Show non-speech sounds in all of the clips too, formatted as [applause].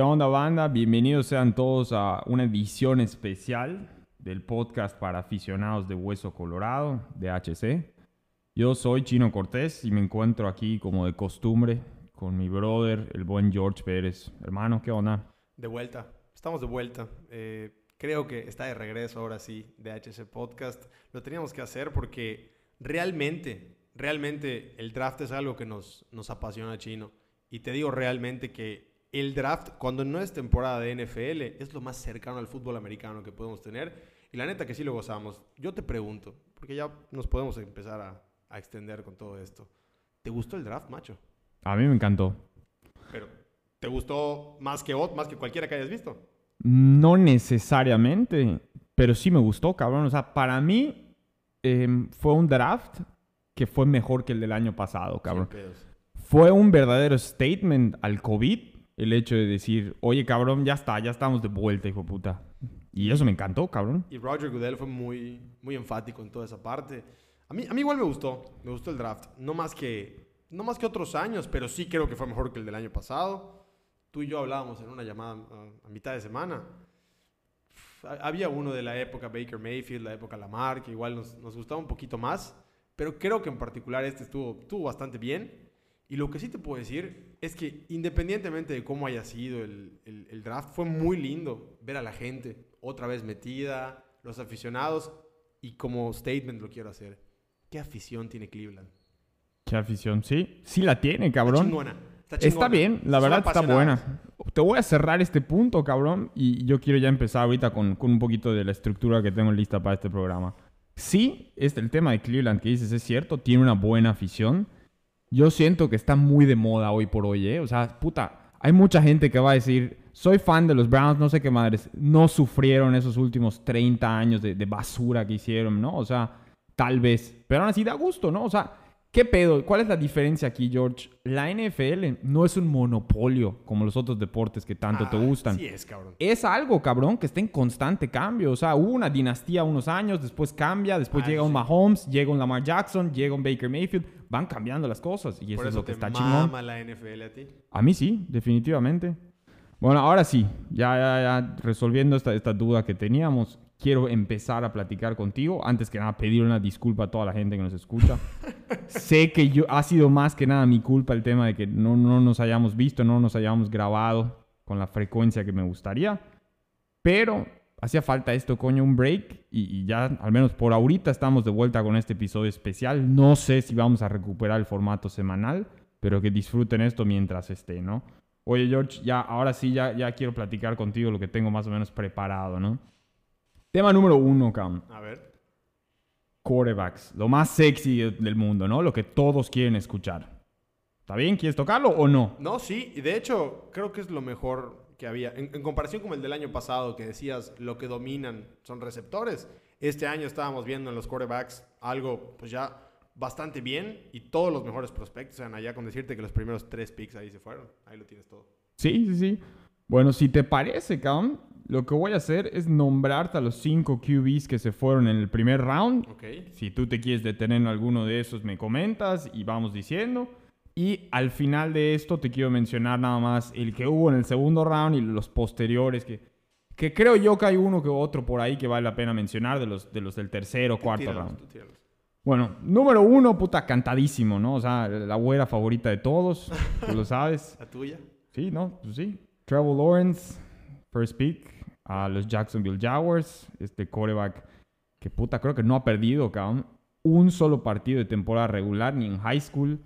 ¿Qué onda, banda? Bienvenidos sean todos a una edición especial del podcast para aficionados de Hueso Colorado, de HC. Yo soy Chino Cortés y me encuentro aquí, como de costumbre, con mi brother, el buen George Pérez. Hermano, ¿qué onda? De vuelta, estamos de vuelta. Eh, creo que está de regreso ahora sí de HC Podcast. Lo teníamos que hacer porque realmente, realmente el draft es algo que nos, nos apasiona, Chino. Y te digo realmente que el draft, cuando no es temporada de NFL, es lo más cercano al fútbol americano que podemos tener. Y la neta que sí lo gozamos. Yo te pregunto, porque ya nos podemos empezar a, a extender con todo esto. ¿Te gustó el draft, macho? A mí me encantó. Pero, ¿te gustó más que, más que cualquiera que hayas visto? No necesariamente, pero sí me gustó, cabrón. O sea, para mí em, fue un draft que fue mejor que el del año pasado, cabrón. Fue un verdadero statement al COVID el hecho de decir, oye, cabrón, ya está, ya estamos de vuelta, hijo puta. Y eso me encantó, cabrón. Y Roger Goodell fue muy, muy enfático en toda esa parte. A mí, a mí igual me gustó, me gustó el draft. No más, que, no más que otros años, pero sí creo que fue mejor que el del año pasado. Tú y yo hablábamos en una llamada a, mitad de semana. Había uno de la época Baker Mayfield, la época Lamar, que igual nos, nos gustaba un poquito más. Pero creo que en particular este estuvo, estuvo bastante bien. Y lo que sí te puedo decir es que independientemente de cómo haya sido el, el- el draft, fue muy lindo ver a la gente otra vez metida, los aficionados. Y como statement lo quiero hacer. ¿Qué afición tiene Cleveland? Qué afición, sí. Sí la tiene, Está cabrón. chingona. Está, Está chingona. bien, la Son verdad está buena. Te voy a cerrar este punto, cabrón, y yo quiero ya empezar ahorita con, con un poquito de la estructura que tengo lista para este programa. Sí, este, el tema de Cleveland que dices es cierto, tiene una buena afición. Yo siento que está muy de moda hoy por hoy, ¿eh? O sea, puta, hay mucha gente que va a decir, soy fan de los Browns, no sé qué madres, no sufrieron esos últimos 30 años de, basura que hicieron, ¿no? O sea, tal vez, pero aún así da gusto, ¿no? O sea, ¿qué pedo? ¿Cuál es la diferencia aquí, George? La NFL no es un monopolio como los otros deportes que tanto te Ah, gustan. Sí es, cabrón. Es algo, cabrón, que está en constante cambio. O sea, hubo una dinastía unos años, después cambia, después Ah, llega un. Mahomes, llega un Lamar Jackson, llega un Baker Mayfield. Van cambiando las cosas y eso, es lo que te está chingón. la NFL a ti. A mí sí, definitivamente. Bueno, ahora sí, ya, ya, ya resolviendo esta, esta duda que teníamos, quiero empezar a platicar contigo. Antes que nada, pedir una disculpa a toda la gente que nos escucha. [laughs] sé que yo, ha sido más que nada mi culpa el tema de que no, no nos hayamos visto, no nos hayamos grabado con la frecuencia que me gustaría. Pero hacía falta esto, coño, un break. Y, y ya, al menos por ahorita, estamos de vuelta con este episodio especial. No sé si vamos a recuperar el formato semanal, pero que disfruten esto mientras esté, ¿no? Oye, George, ya, ahora sí, ya, ya quiero platicar contigo lo que tengo más o menos preparado, ¿no? Tema número uno, Cam. A ver. Quarterbacks. Lo más sexy del mundo, ¿no? Lo que todos quieren escuchar. ¿Está bien? ¿Quieres tocarlo o no? No, sí, y de hecho creo que es lo mejor que había. En, en comparación con el del año pasado, que decías lo que dominan son receptores, este año estábamos viendo en los quarterbacks algo pues ya bastante bien y todos los mejores prospectos eran allá con decirte que los primeros tres picks ahí se fueron. Ahí lo tienes todo. Sí, sí, sí. Bueno, si te parece, Cam, lo que voy a hacer es nombrarte a los cinco QBs que se fueron en el primer round. Ok. Si tú te quieres detener en alguno de esos, me comentas y vamos diciendo. Y al final de esto te quiero mencionar nada más el que hubo en el segundo round y los posteriores, que, que creo yo que hay uno que otro por ahí que vale la pena mencionar de los, de los del tercero o cuarto tíralos, round. tíralos. Bueno, número uno, puta, cantadísimo, ¿no? O sea, la güera favorita de todos, tú lo sabes. [laughs] La tuya. Sí, no, pues sí. Trevor Lawrence, first pick a los Jacksonville Jaguars, este quarterback que puta, creo que no ha perdido, cabrón, un solo partido de temporada regular, ni en high school,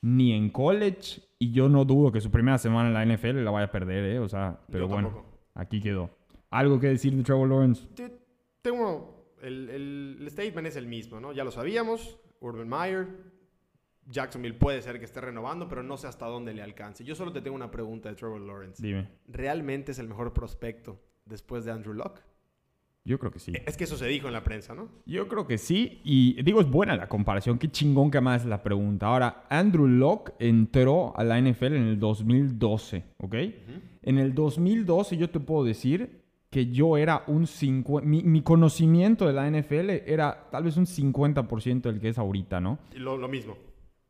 ni en college, y yo no dudo que su primera semana en la NFL la vaya a perder, ¿eh? O sea, pero Yo bueno, tampoco. aquí quedó. ¿Algo que decir de Trevor Lawrence? Te- Tengo. El, el- el statement es el mismo, ¿no? Ya lo sabíamos. Urban Meyer. Jacksonville puede ser que esté renovando, pero no sé hasta dónde le alcance. Yo solo te tengo una pregunta de Trevor Lawrence. Dime. ¿Realmente es el mejor prospecto después de Andrew Luck? Yo creo que sí. Es que eso se dijo en la prensa, ¿no? Yo creo que sí. Y digo, es buena la comparación. Qué chingón que más la pregunta. Ahora, Andrew Locke entró a la NFL en el 2012, ¿ok? En el 2012 yo te puedo decir que yo era un 50... Mi, mi conocimiento de la NFL era tal vez un 50% del que es ahorita, ¿no? Lo mismo.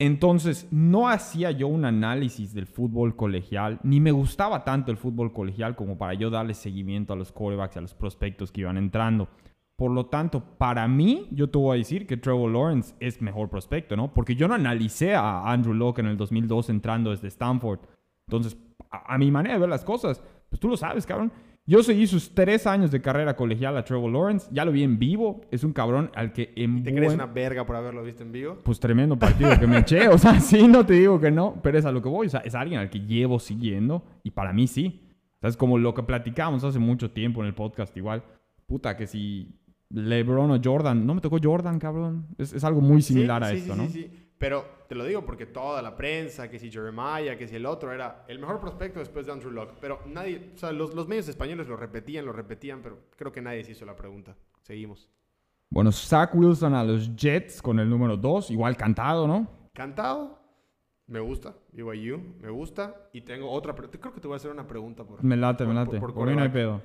Entonces, no hacía yo un análisis del fútbol colegial, ni me gustaba tanto el fútbol colegial como para yo darle seguimiento a los quarterbacks y a los prospectos que iban entrando. Por lo tanto, para mí, yo te voy a decir que Trevor Lawrence es mejor prospecto, ¿no? Porque yo no analicé a Andrew Locke en el 2002 entrando desde Stanford. Entonces, a, a mi manera de ver las cosas, pues tú lo sabes, cabrón. Yo seguí sus tres años de carrera colegial a Trevor Lawrence. Ya lo vi en vivo. Es un cabrón al que en ¿Te crees una verga por haberlo visto en vivo? Pues tremendo partido que me [laughs] eché. O sea, [laughs] sí, no te digo que no. Pero es a lo que voy. O sea, es alguien al que llevo siguiendo. Y para mí sí. O sea, es como lo que platicábamos hace mucho tiempo en el podcast igual. Puta, que si LeBron o Jordan... No me tocó Jordan, cabrón. Es, es algo muy similar Sí, a sí, esto, sí, ¿no? Sí, sí. Pero te lo digo porque toda la prensa, que si Jeremiah, que si el otro, era el mejor prospecto después de Andrew Locke. Pero nadie, o sea, los, los medios españoles lo repetían, lo repetían, pero creo que nadie se hizo la pregunta. Seguimos. Bueno, Zach Wilson a los Jets con el número 2. Igual cantado, ¿no? Cantado, me gusta. BYU, me gusta. Y tengo otra, pero creo que te voy a hacer una pregunta por... Me late, me late. por- por Por, mí no hay pedo.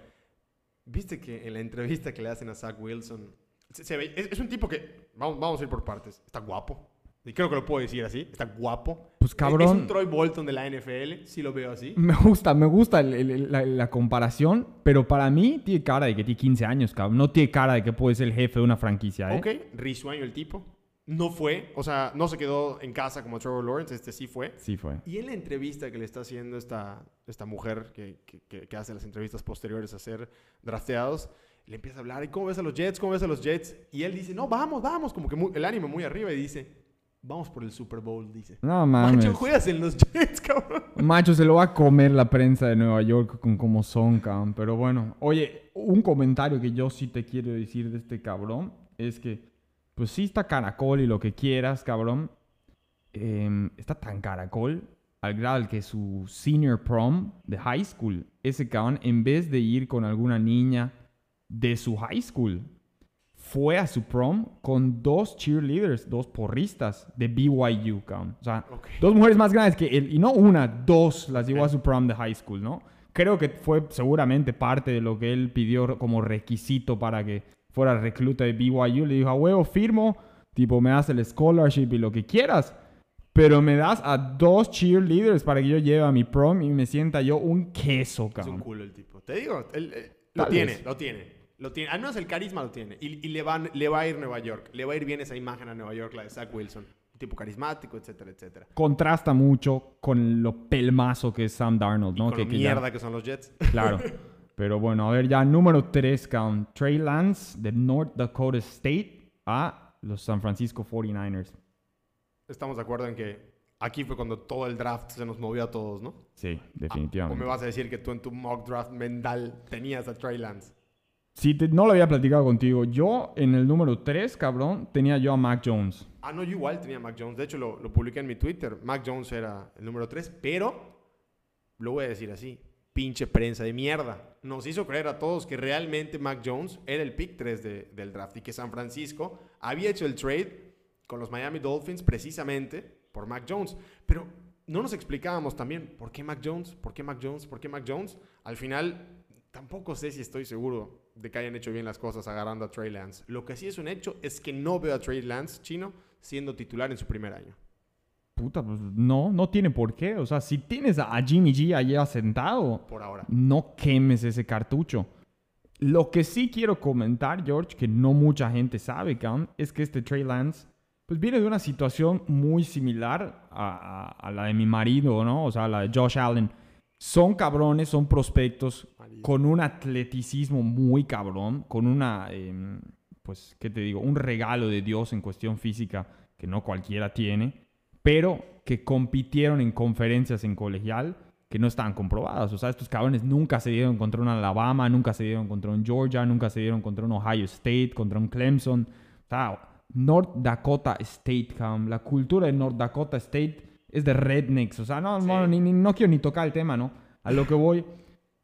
Viste que en la entrevista que le hacen a Zach Wilson, se, se ve- es, es un tipo que, vamos, vamos a ir por partes, está guapo. Y creo que lo puedo decir así, está guapo. Pues Es- Es cabrón. un Troy Bolton de la NFL, sí lo veo así. Me gusta, me gusta el- el- la, la comparación, pero para mí tiene cara de que tiene 15 años, cabrón. No tiene cara de que puede ser el jefe de una franquicia, ¿eh? Ok, risueño el tipo. No fue, o sea, no se quedó en casa como Trevor Lawrence, este sí fue. Sí fue. Y en la entrevista que le está haciendo esta, esta mujer que, que- que- que hace las entrevistas posteriores a ser drafteados, le empieza a hablar, ¿y cómo ves a los Jets? ¿Cómo ves a los Jets? Y él dice, no, vamos, vamos, como que muy- el ánimo muy arriba y dice, vamos por el Super Bowl, dice. No [laughs] mames. Macho, juegas en los Jets, cabrón. Macho, se lo va a comer la prensa de Nueva York con cómo son, cabrón. Pero bueno, oye, un comentario que yo sí te quiero decir de este cabrón es que, pues sí está caracol y lo que quieras, cabrón. Em, está tan caracol al grado que su senior prom de high school, ese cabrón, en vez de ir con alguna niña de su high school, fue a su prom con dos cheerleaders, dos porristas de BYU, cabrón. O sea, Ok. dos mujeres más grandes que él. Y no una, dos las llevó a su prom de high school, ¿no? Creo que fue seguramente parte de lo que él pidió como requisito para que fuera recluta de BYU. Le dijo, a huevo, firmo, tipo, me das el scholarship y lo que quieras. Pero me das a dos cheerleaders para que yo lleve a mi prom y me sienta yo un queso, Es un cabrón. culo el tipo. Te digo, él, eh, lo Tal tiene, vez. lo tiene. Lo tiene. Al menos el carisma lo tiene. Y, y le, va, le va a ir Nueva York. Le va a ir bien esa imagen a Nueva York, la de Zach Wilson. Tipo carismático, etcétera, etcétera. Contrasta mucho con lo pelmazo que es Sam Darnold, Y ¿no? con que, lo que ya- mierda que son los Jets. Claro. [laughs] Pero bueno, a ver, ya número 3, count. Trey Lance de North Dakota State a los San Francisco 49ers. Estamos de acuerdo en que aquí fue cuando todo el draft se nos movió a todos, ¿no? Sí, ¿O definitivamente. me vas a decir que tú en tu mock draft mental tenías a Trey Lance? Sí, te- no lo había platicado contigo. Yo en el número 3, cabrón, tenía yo a Mac Jones. Ah, no, yo igual tenía a Mac Jones. De hecho, lo, lo publiqué en mi Twitter. Mac Jones era el número 3, pero lo voy a decir así. Pinche prensa de mierda. Nos hizo creer a todos que realmente Mac Jones era el pick 3 de- del draft y que San Francisco había hecho el trade con los Miami Dolphins precisamente por Mac Jones. Pero no nos explicábamos también por qué Mac Jones, por qué Mac Jones, por qué Mac Jones. Al final, tampoco sé si estoy seguro de que hayan hecho bien las cosas agarrando a Trey Lance. Lo que sí es un hecho es que no veo a Trey Lance chino siendo titular en su primer año. Puta, pues no, no tiene por qué. O sea, si tienes a Jimmy G allá sentado, Por ahora. no quemes ese cartucho. Lo que sí quiero comentar, George, que no mucha gente sabe, cabrón, es que este Trey Lance, pues viene de una situación muy similar a, a- a la de mi marido, ¿no? O sea, la de Josh Allen. Son cabrones, son prospectos con un atleticismo muy cabrón, con una, em, pues, ¿qué te digo? Un regalo de Dios en cuestión física que no cualquiera tiene, pero que compitieron en conferencias en colegial que no estaban comprobadas. O sea, estos cabrones nunca se dieron contra un Alabama, nunca se dieron contra un Georgia, nunca se dieron contra un Ohio State, contra un Clemson. O sea, North Dakota State, cabrón. La cultura de North Dakota State es de rednecks. O sea, no, Sí. no, ni- ni- no quiero ni tocar el tema, ¿no? A lo que voy.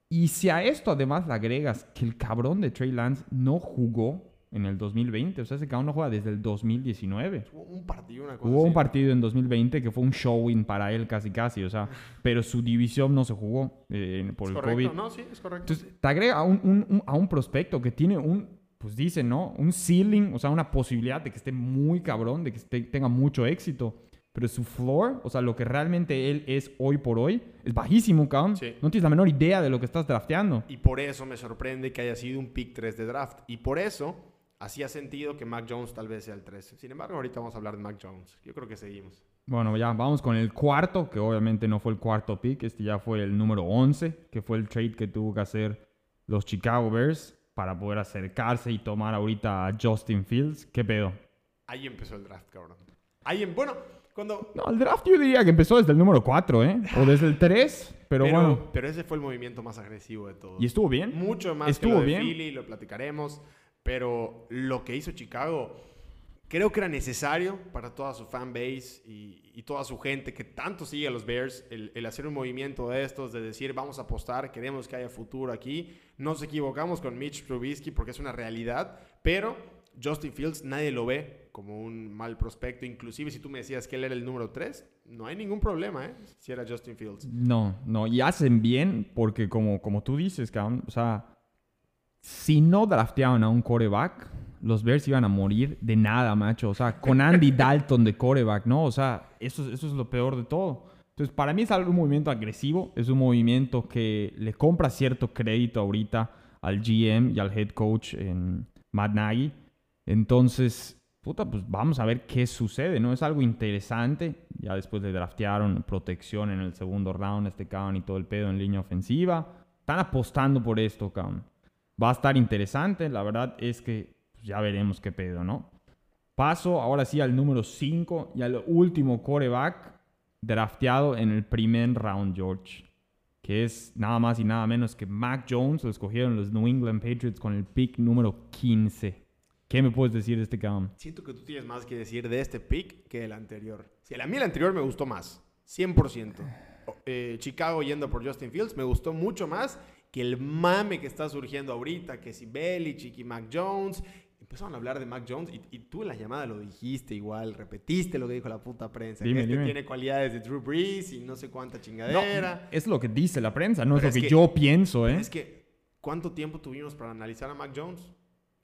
Y si a esto además le agregas que el cabrón de Trey Lance no jugó en el 2020, o sea, ese cabrón no juega desde el 2019. Hubo un partido, una cosa Hubo un así. partido en 2020 que fue un showing para él casi casi, o sea, [laughs] pero su división no se jugó eh, por ¿Es el correcto? COVID. No, sí, es correcto. Entonces, te agrega a un, un- un- a un prospecto que tiene un, pues dicen, ¿no? Un ceiling, o sea, una posibilidad de que esté muy cabrón, de que esté- tenga mucho éxito. Pero su floor, o sea, lo que realmente él es hoy por hoy, es bajísimo, cabrón. Sí. No tienes la menor idea de lo que estás drafteando. Y por eso me sorprende que haya sido un pick 3 de draft. Y por eso hacía sentido que Mac Jones tal vez sea el 3. Sin embargo, ahorita vamos a hablar de Mac Jones. Yo creo que seguimos. Bueno, ya vamos con el cuarto, que obviamente no fue el cuarto pick, este ya fue el número 11, que fue el trade que tuvo que hacer los Chicago Bears para poder acercarse y tomar ahorita a Justin Fields. ¿Qué pedo? Ahí empezó el draft, cabrón. Ahí, en- bueno, cuando... No, el draft yo diría que empezó desde el número 4, ¿eh? O desde el 3, pero, pero, bueno. pero ese fue el movimiento más agresivo de todos. ¿Y estuvo bien? Mucho más Estuvo que lo de bien. Philly, lo platicaremos. Pero lo que hizo Chicago, creo que era necesario para toda su fanbase y, y toda su gente que tanto sigue a los Bears, el, el hacer un movimiento de estos, de decir vamos a apostar, queremos que haya futuro aquí. Nos equivocamos con Mitch Trubisky porque es una realidad, pero Justin Fields nadie lo ve como un mal prospecto. Inclusive si tú me decías que él era el número 3, no hay ningún problema, ¿eh? Si era Justin Fields. No, no, y hacen bien porque como, como tú dices, cabrón, o sea, si no drafteaban a un coreback, los Bears iban a morir de nada, macho. O sea, con Andy [laughs] Dalton de coreback, ¿no? O sea, eso, es- eso es lo peor de todo. Entonces, para mí es algo- un movimiento agresivo, es un movimiento que le compra cierto crédito ahorita al GM y al head coach en Matt Nagy. Entonces, puta, pues vamos a ver qué sucede, ¿no? Es algo interesante. Ya después le draftearon protección en el segundo round, este cabrón y todo el pedo en línea ofensiva. Están apostando por esto, cabrón. Va a estar interesante. La verdad es que pues, ya veremos qué pedo, ¿no? Paso ahora sí al número 5 y al último coreback drafteado en el primer round, George. Que es nada más y nada menos que Mac Jones. Lo escogieron los New England Patriots con el pick número 15. ¿Qué me puedes decir de este cabrón? Siento que tú tienes más que decir de este pick que del anterior. Si a mí el anterior me gustó más, 100%. O- eh, Chicago yendo por Justin Fields me gustó mucho más que el mame que está surgiendo ahorita, que si Belichick y Mac Jones. Empezaron a hablar de Mac Jones y, y tú en la llamada lo dijiste igual, repetiste lo que dijo la puta prensa. Dime, que este dime. tiene cualidades de Drew Brees y no sé cuánta No, chingadera. es lo que dice la prensa, no es Pero lo es que, que- yo pienso, ¿eh? Es que, ¿cuánto tiempo tuvimos para analizar a Mac Jones?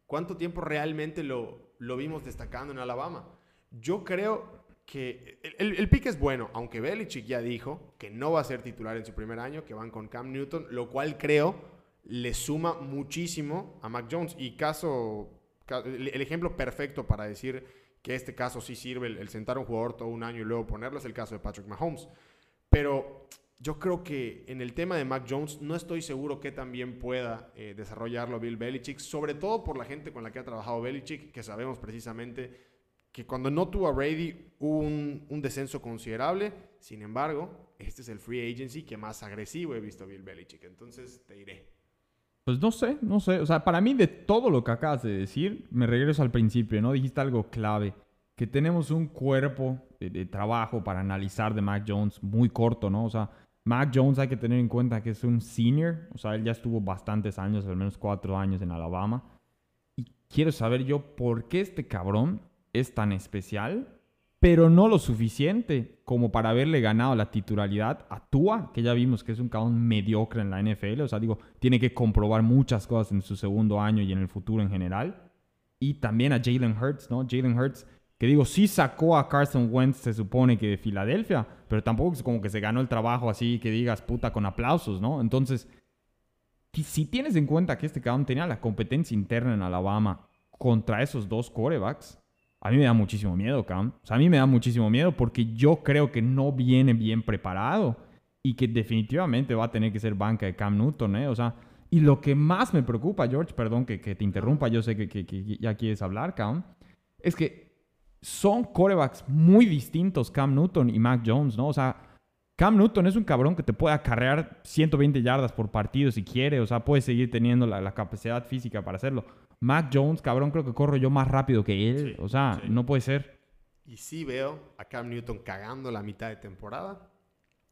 ¿Cuánto tiempo realmente lo, lo vimos destacando en Alabama? Yo creo que el, el, pick es bueno, aunque Belichick ya dijo que no va a ser titular en su primer año, que van con Cam Newton, lo cual creo le suma muchísimo a Mac Jones. Y caso, ca- el, el ejemplo perfecto para decir que este caso sí sirve, el, el sentar a un jugador todo un año y luego ponerlo, es el caso de Patrick Mahomes. Pero yo creo que en el tema de Mac Jones no estoy seguro que también pueda eh, desarrollarlo Bill Belichick, sobre todo por la gente con la que ha trabajado Belichick, que sabemos precisamente que cuando no tuvo a Brady hubo un, descenso considerable. Sin embargo, este es el free agency que más agresivo he visto a Bill Belichick. Entonces te diré. Pues no sé, no sé. O sea, para mí de todo lo que acabas de decir, me regreso al principio, ¿no? Dijiste algo clave. Que tenemos un cuerpo de trabajo para analizar de Mac Jones muy corto, ¿no? O sea, Mac Jones hay que tener en cuenta que es un senior. O sea, él ya estuvo bastantes años, al menos cuatro años en Alabama. Y quiero saber yo por qué este cabrón es tan especial, pero no lo suficiente como para haberle ganado la titularidad a Tua, que ya vimos que es un cabrón mediocre en la NFL. O sea, digo, tiene que comprobar muchas cosas en su segundo año y en el futuro en general. Y también a Jalen Hurts, ¿no? Jalen Hurts, que digo, sí sacó a Carson Wentz, se supone que de Filadelfia, pero tampoco es como que se ganó el trabajo así que digas puta con aplausos, ¿no? Entonces, si tienes en cuenta que este cabrón tenía la competencia interna en Alabama contra esos dos corebacks, a mí me da muchísimo miedo, Cam. O sea, a mí me da muchísimo miedo porque yo creo que no viene bien preparado y que definitivamente va a tener que ser banca de Cam Newton, ¿eh? O sea, y lo que más me preocupa, George, perdón que, que te interrumpa, yo sé que, que- que ya quieres hablar, Cam, es que son corebacks muy distintos, Cam Newton y Mac Jones, ¿no? O sea, Cam Newton es un cabrón que te puede acarrear 120 yardas por partido si quiere, o sea, puede seguir teniendo la, la capacidad física para hacerlo. Mac Jones, cabrón, creo que corro yo más rápido que él, Sí, o sea, sí. no puede ser. Y sí veo a Cam Newton cagando la mitad de temporada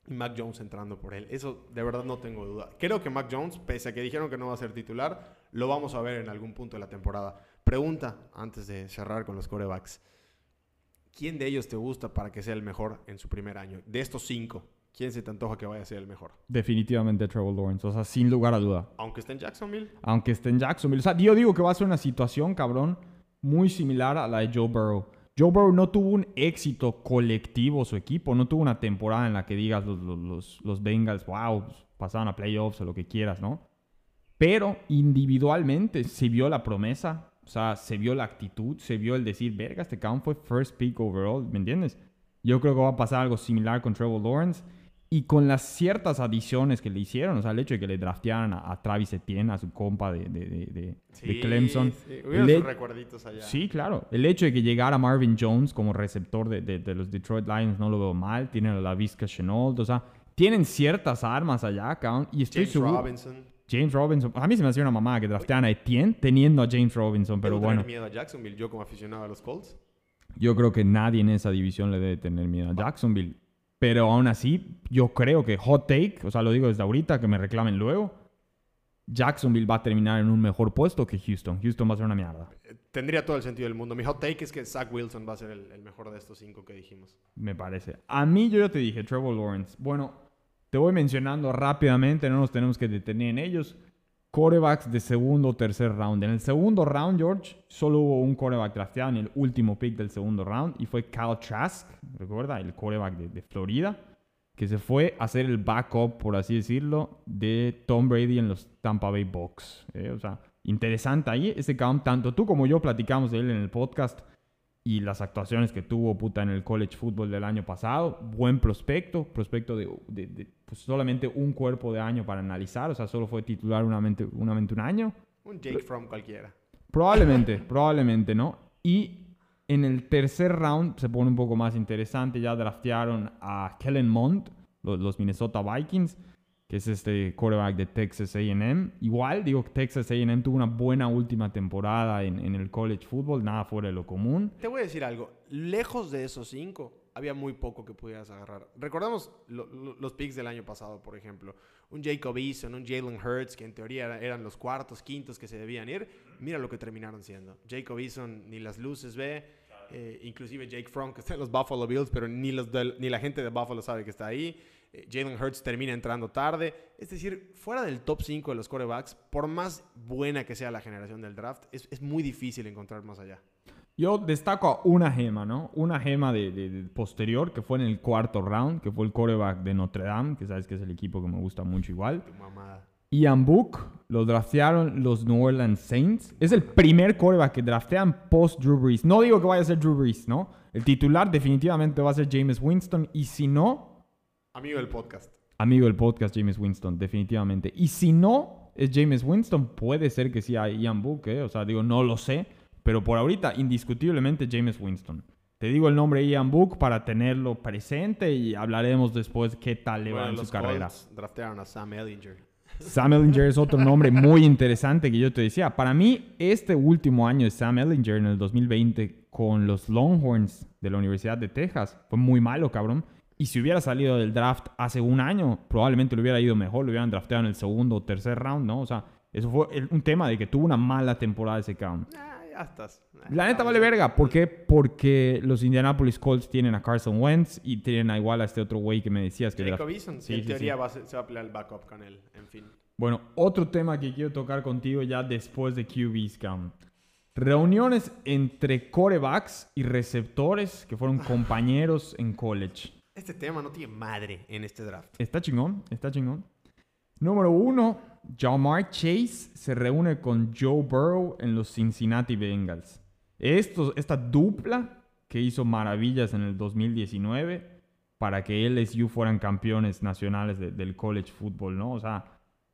y Mac Jones entrando por él. Eso de verdad no tengo duda. Creo que Mac Jones, pese a que dijeron que no va a ser titular, lo vamos a ver en algún punto de la temporada. Pregunta, antes de cerrar con los corebacks. ¿Quién de ellos te gusta para que sea el mejor en su primer año? De estos cinco, ¿quién se te antoja que vaya a ser el mejor? Definitivamente Trevor Lawrence, o sea, sin lugar a duda. Aunque esté en Jacksonville. Aunque esté en Jacksonville. O sea, yo digo que va a ser una situación, cabrón, muy similar a la de Joe Burrow. Joe Burrow no tuvo un éxito colectivo su equipo, no tuvo una temporada en la que digas los, los, los, Bengals, wow, pasaron a playoffs o lo que quieras, ¿no? Pero individualmente se vio la promesa, o sea, se vio la actitud, se vio el decir, verga, este cabrón fue first pick overall, ¿me entiendes? Yo creo que va a pasar algo similar con Trevor Lawrence. Y con las ciertas adiciones que le hicieron, o sea, el hecho de que le draftearan a, Travis Etienne, a su compa de, de, de, de Clemson. Sí, sus recuerditos allá. Sí, claro. El hecho de que llegara Marvin Jones como receptor de, los Detroit Lions no lo veo mal. Tienen a la Vizca Chenault, o sea, tienen ciertas armas allá, cabrón. Y estoy James Robinson. James Robinson. A mí se me hacía una mamá que draftearan a Etienne teniendo a James Robinson, pero bueno. miedo a Jacksonville, yo como aficionado a los Colts? Yo creo que nadie en esa división le debe tener miedo a Jacksonville. Pero aún así, yo creo que hot take, o sea, lo digo desde ahorita, que me reclamen luego, Jacksonville va a terminar en un mejor puesto que Houston. Houston va a ser una mierda. Tendría todo el sentido del mundo. Mi hot take es que Zach Wilson va a ser el, mejor de estos cinco que dijimos. Me parece. A mí yo ya te dije, Trevor Lawrence. Bueno, te voy mencionando rápidamente, no nos tenemos que detener en ellos corebacks de segundo o tercer round. En el segundo round, George, solo hubo un coreback drafteado en el último pick del segundo round y fue Kyle Trask, recuerda, el coreback de, Florida, que se fue a hacer el backup, por así decirlo, de Tom Brady en los Tampa Bay Bucks. ¿eh? O sea, interesante ahí ese count. Tanto tú como yo platicamos de él en el podcast y las actuaciones que tuvo puta en el college football del año pasado. Buen prospecto, prospecto de, pues, solamente un cuerpo de año para analizar, o sea, solo fue titular unamente, un año. Un Jake From cualquiera. Probablemente, probablemente, ¿no? Y en el tercer round se pone un poco más interesante, ya draftearon a Kellen Mond, los Minnesota Vikings que es este quarterback de Texas AM. Igual, digo Texas AM tuvo una buena última temporada en, el college football, nada fuera de lo común. Te voy a decir algo, lejos de esos cinco, había muy poco que pudieras agarrar. Recordamos los picks del año pasado, por ejemplo. Un Jacob Eason, un Jalen Hurts, que en teoría eran los cuartos, quintos que se debían ir. Mira lo que terminaron siendo. Jacob Eason ni las luces ve. Eh, inclusive Jake Fromm, que está en los Buffalo Bills, pero ni, los ni la gente de Buffalo sabe que está ahí. Eh, Jalen Hurts termina entrando tarde. Es decir, fuera del top 5 de los quarterbacks, por más buena que sea la generación del draft, es, muy difícil encontrar más allá. Yo destaco una gema, ¿no? Una gema de, posterior que fue en el cuarto round, que fue el quarterback de Notre Dame, que sabes que es el equipo que me gusta mucho igual. Tu mamada. Ian Book lo draftearon los New Orleans Saints. Es el primer quarterback que draftean post Drew Brees. No digo que vaya a ser Drew Brees, ¿no? El titular definitivamente va a ser James Winston. Y si no, Amigo del podcast. Amigo del podcast, James Winston, definitivamente. Y si no es James Winston, puede ser que sea Ian Book, ¿eh? O sea, digo, no lo sé. Pero por ahorita, indiscutiblemente, James Winston. Te digo el nombre Ian Book para tenerlo presente y hablaremos después qué tal le va en su carrera. draftearon a Sam Ellinger. Sam Ellinger es otro nombre muy interesante que yo te decía. Para mí, este último año de Sam Ellinger en el 2020 con los Longhorns de la Universidad de Texas fue muy malo, cabrón. Y si hubiera salido del draft hace un año, probablemente le hubiera ido mejor, lo hubieran drafteado en el segundo o tercer round, ¿no? O sea, eso fue un tema de que tuvo una mala temporada ese count. Ah, ya estás. La neta vale verga. ¿Por qué? Porque los Indianapolis Colts tienen a Carson Wentz y tienen a igual a este otro güey que me decías que... Jacob Eason, sí, en teoría Va se va a pelear el backup con él, en fin. Bueno, otro tema que quiero tocar contigo ya después de QB's count. Reuniones entre corebacks y receptores que fueron [laughs] compañeros en college. Este tema no tiene madre en este draft. Está chingón, está chingón. Número uno, Jamar Chase se reúne con Joe Burrow en los Cincinnati Bengals. Esto, esta dupla que hizo maravillas en el 2019 para que LSU fueran campeones nacionales del college football, ¿no? O sea,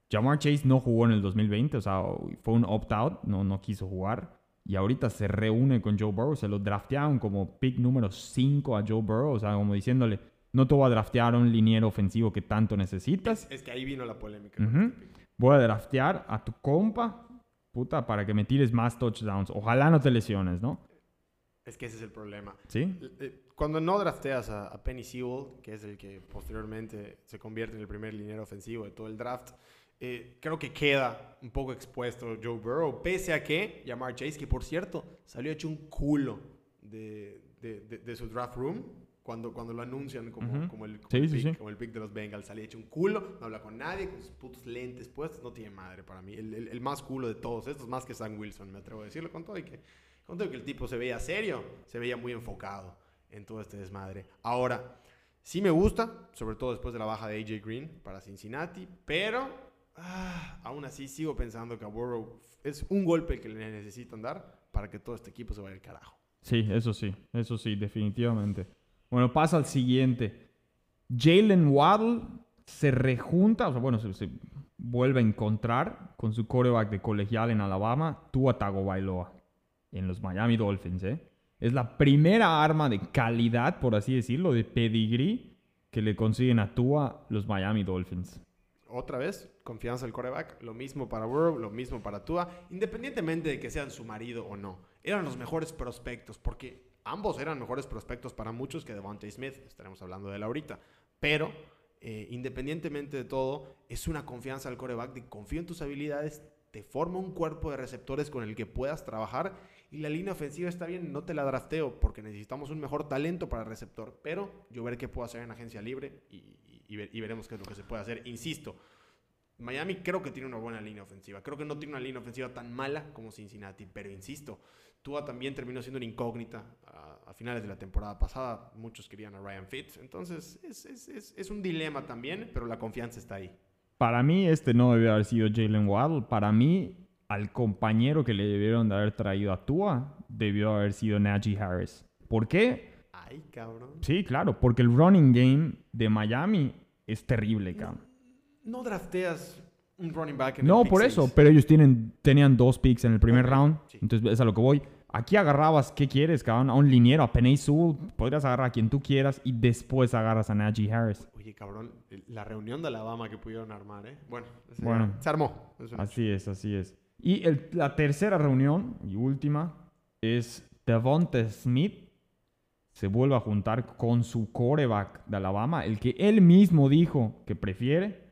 Jamar Chase no jugó en el 2020, o sea, fue un opt-out, no, no quiso jugar. Y ahorita se reúne con Joe Burrow, se lo draftearon como pick número 5 a Joe Burrow, o sea, como diciéndole, no te voy a draftear un liniero ofensivo que tanto necesitas. Es, que ahí vino la polémica. Voy a draftear a tu compa, puta, para que me tires más touchdowns. Ojalá no te lesiones, ¿no? Es que ese es el problema. ¿Sí? Eh, cuando no drafteas a, Penny Sewell, que es el que posteriormente se convierte en el primer liniero ofensivo de todo el draft, eh, creo que queda un poco expuesto Joe Burrow, pese a que Jamar Chase, que por cierto salió hecho un culo de, de, de su draft room, cuando, cuando lo anuncian como, como, el, como, el pick, de los Bengals. Sale hecho un culo, no habla con nadie, con sus putos lentes puestos, no tiene madre para mí. El, el, más culo de todos estos, más que Sam Wilson, me atrevo a decirlo con todo y que Conté que el tipo se veía serio, se veía muy enfocado en todo este desmadre. Ahora, sí me gusta, sobre todo después de la baja de AJ Green para Cincinnati, pero ah, aún así sigo pensando que a Burrow es un golpe que le necesitan dar para que todo este equipo se vaya al carajo. Sí, eso sí, eso sí, definitivamente. Bueno, pasa al siguiente. Jalen Waddle se rejunta, o sea, bueno, se, vuelve a encontrar con su coreback de colegial en Alabama, Tua Tagovailoa, en los Miami Dolphins, ¿eh? Es la primera arma de calidad, por así decirlo, de pedigree que le consiguen a Tua los Miami Dolphins. Otra vez, confianza del coreback, lo mismo para Burrow, lo mismo para Tua, independientemente de que sean su marido o no. Eran los mejores prospectos, porque ambos eran mejores prospectos para muchos que Devontae Smith, estaremos hablando de él ahorita. Pero, eh, independientemente de todo, es una confianza al coreback de confío en tus habilidades, te forma un cuerpo de receptores con el que puedas trabajar y la línea ofensiva está bien, no te la drafteo porque necesitamos un mejor talento para receptor, pero yo veré qué puedo hacer en agencia libre y, y veremos qué es lo que se puede hacer. Insisto, Miami creo que tiene una buena línea ofensiva. Creo que no tiene una línea ofensiva tan mala como Cincinnati, pero insisto, Tua también terminó siendo una incógnita a, finales de la temporada pasada. Muchos querían a Ryan Fitz. Entonces es, es, es, un dilema también, pero la confianza está ahí. Para mí este no debió haber sido Jalen Waddle. Para mí al compañero que le debieron de haber traído a Tua debió haber sido Najee Harris. ¿Por qué? Ay, cabrón. Sí, claro, porque el running game de Miami es terrible, cabrón. No, drafteas un running back en No, el por eso, pero ellos tienen, tenían dos picks en el primer round, entonces es a lo que voy. Aquí agarrabas, ¿qué quieres, cabrón? A un liniero, a Penny Sewell, podrías agarrar a quien tú quieras y después agarras a Najee Harris. Oye, cabrón, la reunión de Alabama que pudieron armar, ¿eh? Bueno, bueno se armó. así es, así es. Y la tercera reunión y última es Devonta Smith se vuelve a juntar con su coreback de Alabama, el que él mismo dijo que prefiere,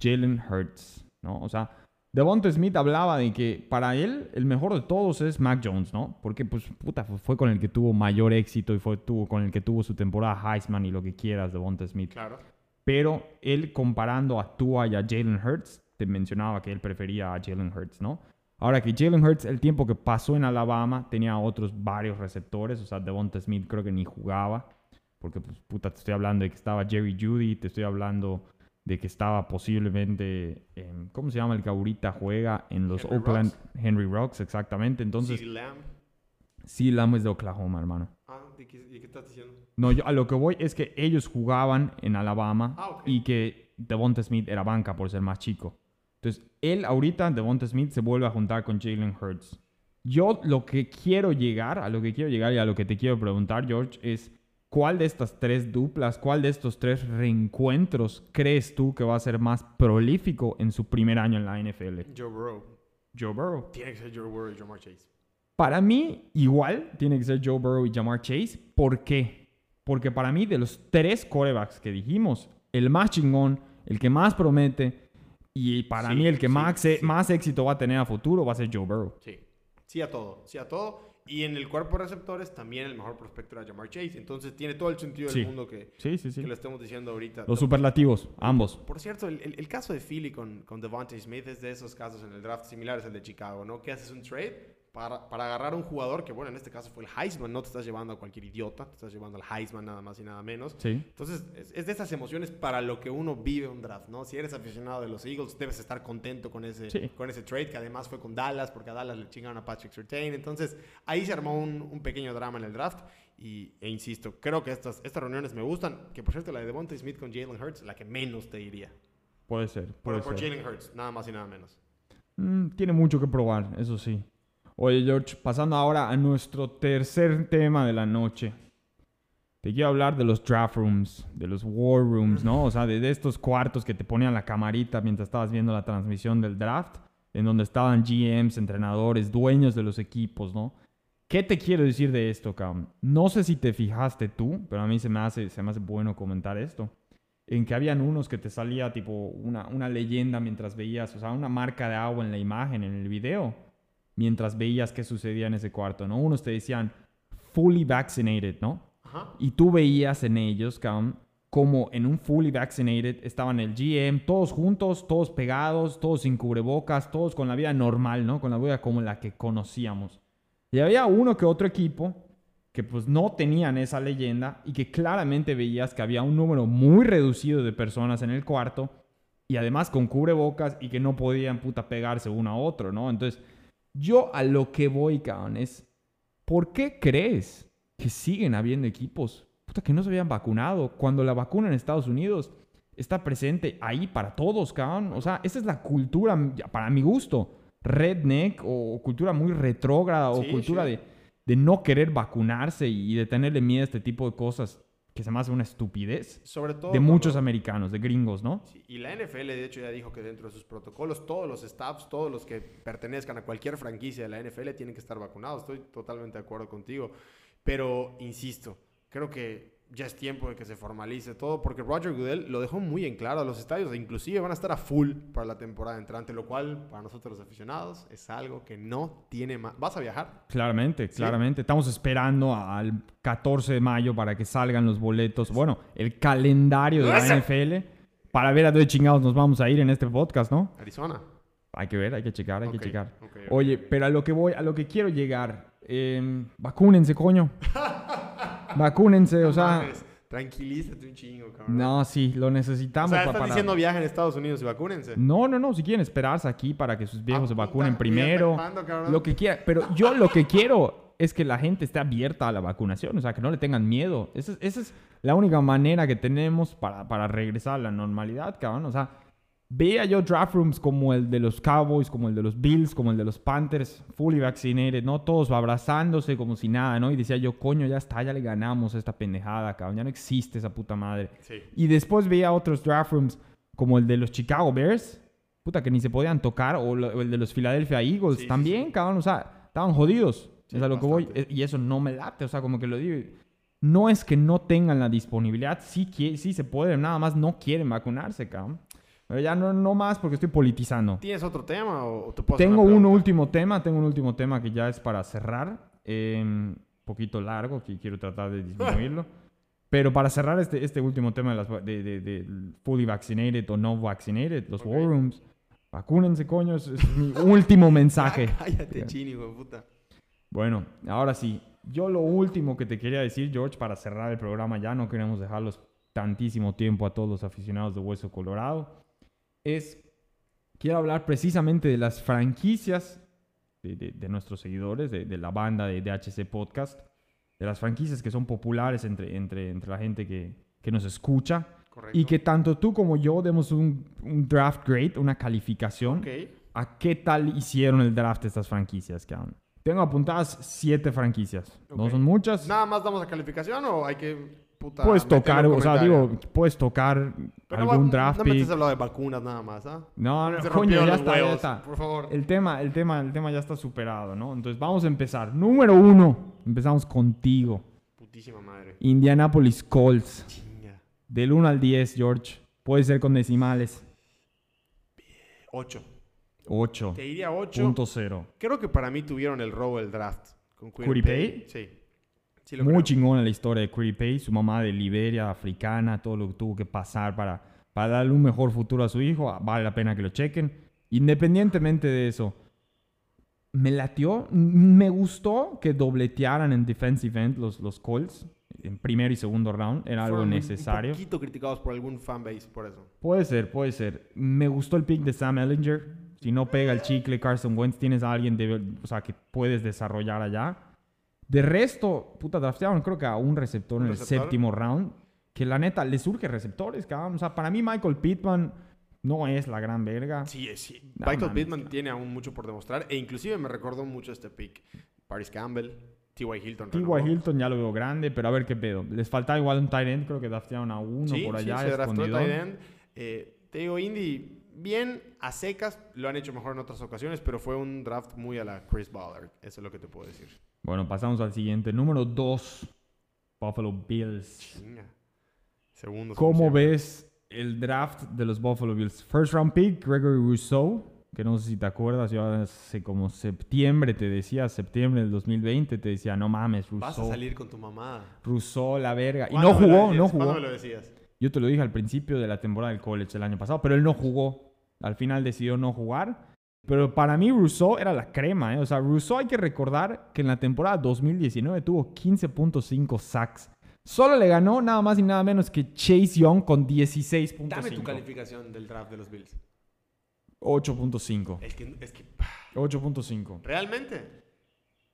Jalen Hurts, ¿no? O sea, Devonta Smith hablaba de que para él el mejor de todos es Mac Jones, ¿no? Porque, pues, puta, fue con el que tuvo mayor éxito y fue tuvo, con el que tuvo su temporada Heisman y lo que quieras, Devonta Smith. Claro. Pero él comparando a Tua y a Jalen Hurts, te mencionaba que él prefería a Jalen Hurts, ¿no? Ahora que Jalen Hurts, el tiempo que pasó en Alabama, tenía otros varios receptores, o sea, Devonta Smith creo que ni jugaba, porque, pues, puta, te estoy hablando de que estaba Jerry Judy, te estoy hablando de que estaba posiblemente, ¿cómo se llama el que ahorita juega en los Oakland? Henry Rocks, exactamente. Entonces, C. Lamb. Sí, Lamb es de Oklahoma, hermano. Ah, ¿de qué, estás diciendo? No, yo a lo que voy es que ellos jugaban en Alabama ah, y que Devonta Smith era banca por ser más chico. Entonces, él ahorita, Devonta Smith, se vuelve a juntar con Jalen Hurts. Yo lo que quiero llegar, a lo que quiero llegar y a lo que te quiero preguntar, George, es ¿cuál de estas tres duplas, cuál de estos tres reencuentros crees tú que va a ser más prolífico en su primer año en la NFL? Joe Burrow. Joe Burrow. Tiene que ser Joe Burrow y Jamar Chase. Para mí, igual, tiene que ser Joe Burrow y Jamar Chase. ¿Por qué? Porque para mí, de los tres corebacks que dijimos, el más chingón, el que más promete, y para mí el que más, e, más éxito va a tener a futuro va a ser Joe Burrow. Sí, sí a todo, sí a todo. Y en el cuerpo de receptores también el mejor prospecto era Jamar Chase. Entonces tiene todo el sentido del mundo que, sí, sí, que lo estemos diciendo ahorita. Los superlativos, ambos. Por cierto, el, el, caso de Philly con, con Devontae Smith es de esos casos en el draft similares al de Chicago, ¿no? Que haces un trade para, para, agarrar a un jugador que, bueno, en este caso fue el Heisman, no te estás llevando a cualquier idiota, te estás llevando al Heisman nada más y nada menos. Sí. Entonces, es, de esas emociones para lo que uno vive un draft, ¿no? Si eres aficionado de los Eagles, debes estar contento con ese, con ese trade, que además fue con Dallas, porque a Dallas le chingaron a Patrick Surtain. Entonces, ahí se armó un, un pequeño drama en el draft. Y, e insisto, creo que estas, estas reuniones me gustan. Que por cierto, la de Devontae Smith con Jalen Hurts, la que menos te diría. Puede ser. Puede por, por Jalen Hurts, nada más y nada menos. Mm, tiene mucho que probar, eso sí. Oye, George, pasando ahora a nuestro tercer tema de la noche. Te quiero hablar de los draft rooms, de los war rooms, ¿no? O sea, de, estos cuartos que te ponían la camarita mientras estabas viendo la transmisión del draft, en donde estaban GMs, entrenadores, dueños de los equipos, ¿no? ¿Qué te quiero decir de esto, cabrón? No sé si te fijaste tú, pero a mí se me hace, se me hace bueno comentar esto. En que habían unos que te salía tipo una, una leyenda mientras veías, o sea, una marca de agua en la imagen, en el video mientras veías qué sucedía en ese cuarto, ¿no? Unos te decían fully vaccinated, ¿no? Y tú veías en ellos, como en un fully vaccinated estaban el GM, todos juntos, todos pegados, todos sin cubrebocas, todos con la vida normal, ¿no? Con la vida como la que conocíamos. Y había uno que otro equipo que pues no tenían esa leyenda y que claramente veías que había un número muy reducido de personas en el cuarto y además con cubrebocas y que no podían puta pegarse uno a otro, ¿no? Entonces, yo a lo que voy, cabrón, es, ¿por qué crees que siguen habiendo equipos puta, que no se habían vacunado cuando la vacuna en Estados Unidos está presente ahí para todos, cabrón? O sea, esa es la cultura, para mi gusto, redneck o cultura muy retrógrada o cultura sí. de, de no querer vacunarse y de tenerle miedo a este tipo de cosas que se me hace una estupidez Sobre todo. de cuando- muchos americanos, de gringos, ¿no? Sí, y la NFL, de hecho, ya dijo que dentro de sus protocolos, todos los staffs, todos los que pertenezcan a cualquier franquicia de la NFL tienen que estar vacunados. Estoy totalmente de acuerdo contigo. Pero, insisto, creo que ya es tiempo de que se formalice todo, porque Roger Goodell lo dejó muy en claro. Los estadios inclusive van a estar a full para la temporada entrante, lo cual, para nosotros los aficionados, es algo que no tiene más. ¿Vas a viajar? Claramente, claramente. Estamos esperando al 14 de mayo para que salgan los boletos. Bueno, el calendario de la. NFL para ver a dónde chingados nos vamos a ir en este podcast, ¿no? Arizona. Hay que ver, hay que checar, hay Ok, que checar. ok, ok, Oye, pero a lo que voy, a lo que quiero llegar, eh, vacúnense, coño. [laughs] vacúnense, o sea, Mames, tranquilízate un chingo, cabrón. no, sí, lo o necesitamos sea, pa- estás para... diciendo viajen a Estados Unidos y vacúnense. No, no, no, si quieren esperarse aquí para que sus viejos Ah, se vacunen primero, cabrón. lo que quiera, pero yo lo que quiero es que la gente esté abierta a la vacunación, o sea, que no le tengan miedo. Esa es, esa es la única manera que tenemos para, para regresar a la normalidad, cabrón. O sea, veía yo draft rooms como el de los Cowboys, como el de los Bills, como el de los Panthers, fully vaccinated, ¿no? Todos abrazándose como si nada, ¿no? Y decía yo, coño, ya está, ya le ganamos a esta pendejada, cabrón. Ya no existe esa puta madre. Sí. Y después veía otros draft rooms como el de los Chicago Bears, puta, que ni se podían tocar, o, lo- o el de los Philadelphia Eagles, Sí, también, sí. cabrón, o sea, estaban jodidos. Sí, es a lo que voy. Y eso no me late, o sea, como que lo digo. No es que no tengan la disponibilidad, sí, sí se puede, nada más no quieren vacunarse, cabrón. Pero ya no, no más porque estoy politizando. ¿Tienes otro tema o te puedo Tengo un último tema, tengo un último tema que ya es para cerrar. Un poquito largo, que quiero tratar de [laughs] disminuirlo. Pero para cerrar este, este último tema de, las, de, de- de fully vaccinated o no vaccinated, los Ok. war rooms, vacúnense, coño, ese es mi último [laughs] mensaje. [laughs] Cállate, chini, puta. Bueno, ahora sí, yo lo último que te quería decir, George, para cerrar el programa, ya no queremos dejarlos tantísimo tiempo a todos los aficionados de Hueso Colorado, es, quiero hablar precisamente de las franquicias de, de- de nuestros seguidores, de, de la banda de DHC Podcast, de las franquicias que son populares entre, entre, entre la gente que, que nos escucha, Correcto. y que tanto tú como yo demos un, un draft grade, una calificación Ok. a qué tal hicieron el draft de estas franquicias, cabrón. Tengo apuntadas siete franquicias. No son muchas. ¿Nada más damos a calificación o hay que puta, puedes tocar, o sea, digo, puedes tocar Pero algún no, draft No pick. estés hablando de vacunas nada más, ¿ah? No, no, Se coño, ya está, ya huevos, está. Por favor. El tema, el tema, el tema ya está superado, ¿no? Entonces vamos a empezar. Número uno, empezamos contigo. Putísima madre. Indianapolis Colts. Chinga. Del 1 al 10, George. Puede ser con decimales. 8. 8. Te diría 8. Punto cero. Creo que para mí tuvieron el robo del draft. Con. Sí. Sí, Muy creo. chingona la historia de Pay, su mamá de Liberia, africana, todo lo que tuvo que pasar para, para darle un mejor futuro a su hijo. Ah, Vale la pena que lo chequen. Independientemente de eso, me latió, me gustó que dobletearan en defensive end los, los Colts en primero y segundo round. Era algo Fueron necesario. Un poquito criticados por algún fanbase por eso. Puede ser, puede ser. Me gustó el pick de Sam Ellinger. Si no pega el chicle Carson Wentz, tienes a alguien de, o sea, que puedes desarrollar allá. De resto, puta, draftearon creo que a un receptor ¿Un en el séptimo round. Que la neta, le surge receptores, cabrón. O sea, para mí Michael Pittman no es la gran verga. Sí, sí. No Michael Pittman tiene aún mucho por demostrar. E inclusive me recordó mucho este pick. Paris Campbell, T.Y. Hilton. T.Y. Hilton ya lo veo grande, pero a ver qué pedo. Les faltaba igual un tight end, creo que draftearon a uno sí, por sí, allá se draftó tight end. Eh, te digo, Indy, bien a secas, lo han hecho mejor en otras ocasiones, pero fue un draft muy a la Chris Ballard. Eso es lo que te puedo decir. Bueno, pasamos al siguiente. Número 2, Buffalo Bills. Chinga. Segundos. ¿Cómo ves el draft de los Buffalo Bills? First round pick, Gregory Rousseau, que no sé si te acuerdas, yo hace como septiembre te decía, septiembre del 2020 te decía, no mames, Vas a Rousseau, salir con tu mamá. Rousseau, la verga. Y ¿Cuándo no jugó, no ¿Cuándo jugó. me lo decías? Yo te lo dije al principio de la temporada del college el año pasado, pero él no jugó. Al final decidió no jugar. Pero para mí Rousseau era la crema, ¿eh? O sea, Rousseau hay que recordar que en la temporada 2019 tuvo 15.5 sacks. Solo le ganó nada más y nada menos que Chase Young con 16.5. Dame tu calificación del draft de los Bills. 8.5. Es que, es que 8.5. ¿realmente?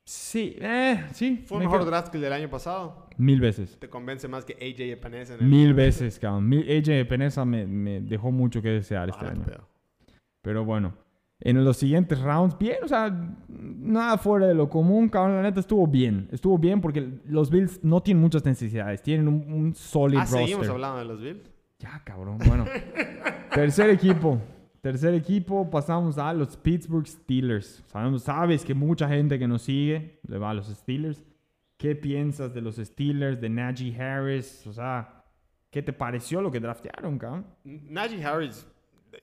Sí, eh, sí. Fue me mejor draft que el del año pasado. Mil veces. Te convence más que AJ Epinesa en el... Mil veces, cabrón. AJ Peneza me, me dejó mucho que desear este Ah, año. tu pedo. Pero bueno, en los siguientes rounds, bien, o sea, nada fuera de lo común, cabrón. La neta estuvo bien. Estuvo bien porque los Bills no tienen muchas necesidades. Tienen un, un solid Ah, seguimos roster. hablando de los Bills. Ya, cabrón. Bueno, [laughs] tercer equipo. Tercer equipo, pasamos a los Pittsburgh Steelers. Sabemos, sabes que mucha gente que nos sigue le va a los Steelers. ¿Qué piensas de los Steelers, de Najee Harris? O sea, ¿qué te pareció lo que draftearon, cabrón? Najee Harris,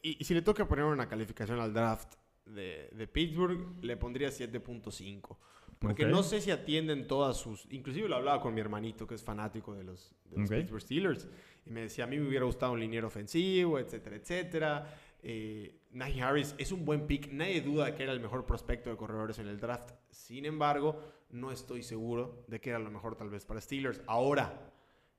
y, y si le toca poner una calificación al draft de, de Pittsburgh, le pondría 7.5. Porque no sé si atienden todas sus... Inclusive lo hablaba con mi hermanito, que es fanático de los, de los Ok. Pittsburgh Steelers. Y me decía, a mí me hubiera gustado un liniero ofensivo, etcétera, etcétera. Eh, Najee Harris es un buen pick. Nadie duda que era el mejor prospecto de corredores en el draft. Sin embargo, no estoy seguro de que era lo mejor tal vez para Steelers. Ahora,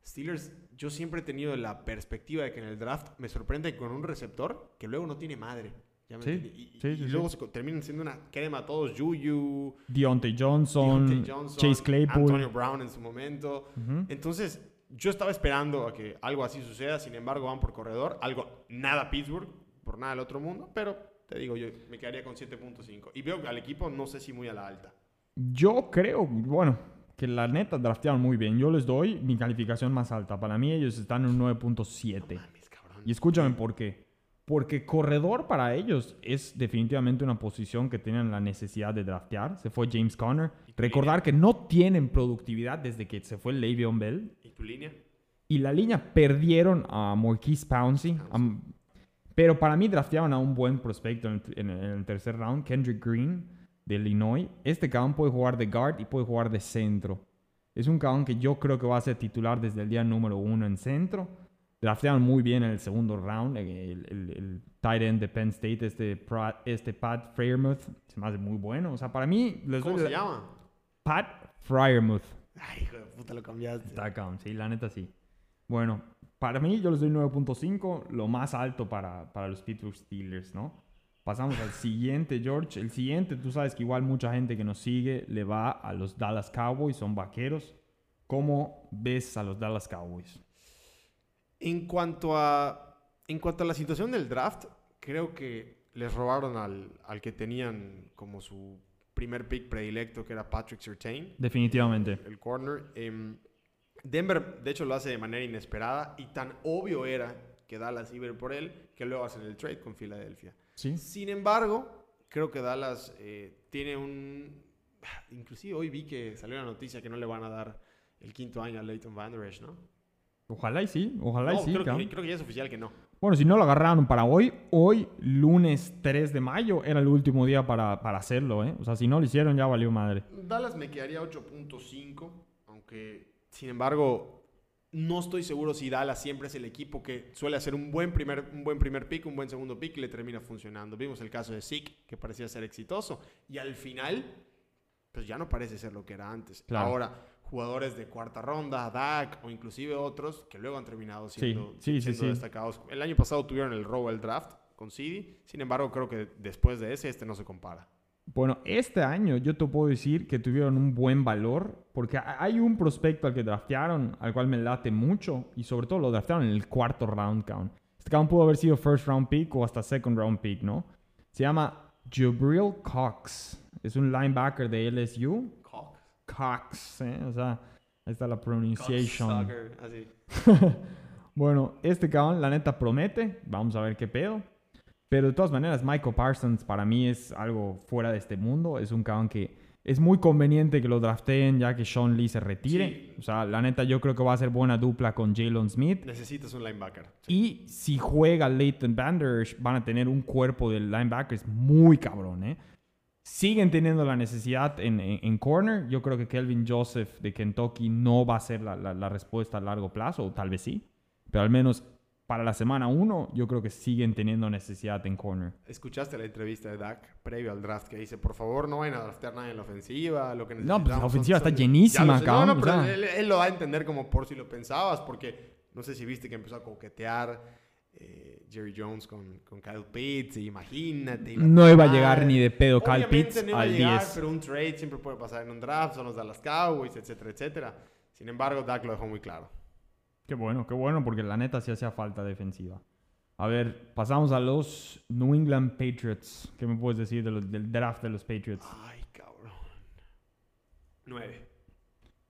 Steelers, yo siempre he tenido la perspectiva de que en el draft me sorprende con un receptor que luego no tiene madre. ¿Ya me Sí? Y, sí, y sí, luego se terminan siendo una crema todos. Juju, Deontay Johnson, Deontay Johnson, Chase Claypool. Antonio Brown en su momento. Ujú. Entonces, yo estaba esperando a que algo así suceda. Sin embargo, van por corredor. Algo, nada Pittsburgh, por nada del otro mundo. Pero te digo, yo me quedaría con 7.5. Y veo al equipo, no sé si muy a la alta. Yo creo, bueno, que la neta draftearon muy bien. Yo les doy mi calificación más alta. Para mí ellos están en un 9.7. Mames, cabrón. Y escúchame por qué. Porque corredor para ellos es definitivamente una posición que tienen la necesidad de draftear. Se fue James Conner. ¿Y tu Recordar que no tienen productividad desde que se fue Le'Veon Bell. ¿Y tu línea? Y la línea perdieron a Maurkice Pouncey. am- pero para mí drafteaban a un buen prospecto en el- en el tercer round, Kendrick Green de Illinois. Este cabrón puede jugar de guard y puede jugar de centro. Es un cabrón que yo creo que va a ser titular desde el día número uno en centro. Draftearon muy bien en el segundo round. El, el- el tight end de Penn State, este, este Pat Fryermuth, se me hace muy bueno. O sea, para mí, les ¿Cómo doy se la- llama? Pat Fryermuth. Ay, hijo de puta, lo cambiaste. Está cabrón, sí, la neta sí. Bueno, para mí yo les doy 9.5, lo más alto para, para los Pittsburgh Steelers, ¿no? Pasamos al siguiente, George. El siguiente, tú sabes que igual mucha gente que nos sigue le va a los Dallas Cowboys, son vaqueros. ¿Cómo ves a los Dallas Cowboys? En cuanto a, en cuanto a la situación del draft, creo que les robaron al, al que tenían como su primer pick predilecto, que era Patrick Surtain, Definitivamente. el corner. Em, Denver, de hecho, lo hace de manera inesperada y tan obvio era que Dallas iba a ir por él que luego hacen el trade con Filadelfia. Sí. Sin embargo, creo que Dallas eh, tiene un... [sighs] Inclusive hoy vi que salió la noticia que no le van a dar el quinto año a Leighton Van Der Esch, ¿no? Ojalá y sí, ojalá No, y sí, creo, que, creo que ya es oficial que no. Bueno, si no lo agarraron para hoy, hoy, lunes 3 de mayo, era el último día para, para hacerlo, ¿eh? O sea, si no lo hicieron, ya valió madre. Dallas me quedaría 8.5, aunque sin embargo no estoy seguro si Dallas siempre es el equipo que suele hacer un buen primer, un buen primer pick, un buen segundo pick y le termina funcionando. Vimos el caso de Zeke, que parecía ser exitoso, y al final, pues ya no parece ser lo que era antes. Claro. Ahora, jugadores de cuarta ronda, Dak o inclusive otros que luego han terminado siendo, sí, sí, siendo sí. destacados. El año pasado tuvieron el robo del draft con CD, sin embargo creo que después de ese este no se compara. Bueno, este año yo te puedo decir que tuvieron un buen valor, porque ha- hay un prospecto al que draftearon, al cual me late mucho, y sobre todo lo draftearon en el cuarto round, count. Este cabrón pudo haber sido first round pick o hasta second round pick, ¿no? Se llama Jabril Cox. Es un linebacker de LSU. Cox, ¿eh? O sea, ahí está la pronunciation. Así. [laughs] Bueno, este cabrón, la neta, promete. Vamos a ver qué pedo. Pero de todas maneras, Michael Parsons para mí es algo fuera de este mundo. Es un cabrón que es muy conveniente que lo drafteen ya que Sean Lee se retire. Sí. O sea, la neta, yo creo que va a ser buena dupla con Jalen Smith. Necesitas un linebacker. Y si juega Leighton Vander Esch, van a tener un cuerpo de linebackers muy cabrón, ¿eh? Siguen teniendo la necesidad en, en- en corner. Yo creo que Kelvin Joseph de Kentucky no va a ser la, la- la respuesta a largo plazo, o tal vez sí. Pero al menos para la semana 1, yo creo que siguen teniendo necesidad en corner. ¿Escuchaste la entrevista de Dak previo al draft que dice, por favor, no vayan a draftear nada en la ofensiva? Lo que No, pues la ofensiva son- está son- llenísima, cabrón, No, no, pero él, él lo va a entender como por si lo pensabas, porque no sé si viste que empezó a coquetear eh, Jerry Jones con, con Kyle Pitts, y imagínate. No iba a llegar ni de pedo Kyle Obviamente Pitts no iba a al llegar, 10. pero un trade siempre puede pasar en un draft, son los Dallas Cowboys, etcétera, etcétera. Sin embargo, Dak lo dejó muy claro. Qué bueno, qué bueno, porque la neta sí hacía falta defensiva. A ver, pasamos a los New England Patriots. ¿Qué me puedes decir de los- del draft de los Patriots? Ay, cabrón. Nueve.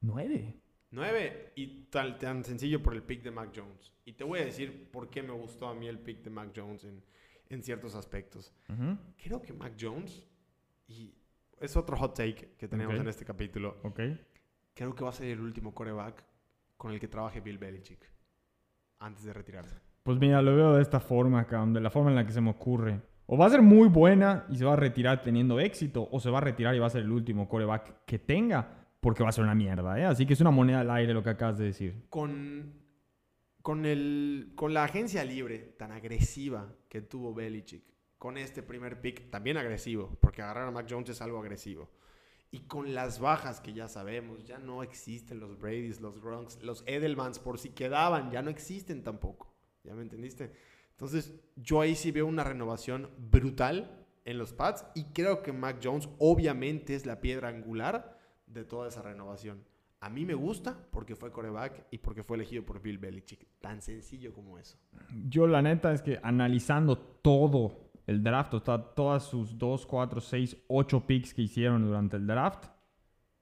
Nueve. Nueve y tal, tan sencillo por el pick de Mac Jones. Y te voy a decir por qué me gustó a mí el pick de Mac Jones en, en ciertos aspectos. Creo que Mac Jones, y es otro hot take que tenemos Ok. en este capítulo, Ok. creo que va a ser el último coreback con el que trabaje Bill Belichick antes de retirarse. Pues mira, lo veo de esta forma, cabrón, de la forma en la que se me ocurre. O va a ser muy buena y se va a retirar teniendo éxito, o se va a retirar y va a ser el último coreback que tenga, porque va a ser una mierda, ¿eh? Así que es una moneda al aire lo que acabas de decir. Con, con, el, con la agencia libre tan agresiva que tuvo Belichick, con este primer pick también agresivo, porque agarrar a Mac Jones es algo agresivo. Y con las bajas que ya sabemos, ya no existen los Bradys, los Gronks, los Edelmans, por si quedaban, ya no existen tampoco. ¿Ya me entendiste? Entonces, yo ahí sí veo una renovación brutal en los Pats y creo que Mac Jones obviamente es la piedra angular de toda esa renovación. A mí me gusta porque fue coreback y porque fue elegido por Bill Belichick. Tan sencillo como eso. Yo la neta es que analizando todo el draft, o sea, todas sus 2, 4, 6, 8 picks que hicieron durante el draft,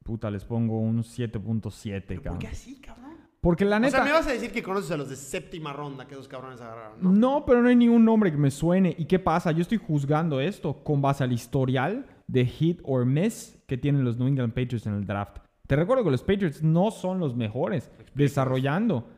puta, les pongo un 7.7, ¿Pero ¿Por cabrón. qué así, cabrón? Porque la O neta... sea, me vas a decir que conoces a los de séptima ronda que esos cabrones agarraron, ¿no? No, pero no hay ningún nombre que me suene. ¿Y qué pasa? Yo estoy juzgando esto con base al historial de hit or miss que tienen los New England Patriots en el draft. Te recuerdo que los Patriots no son los mejores desarrollando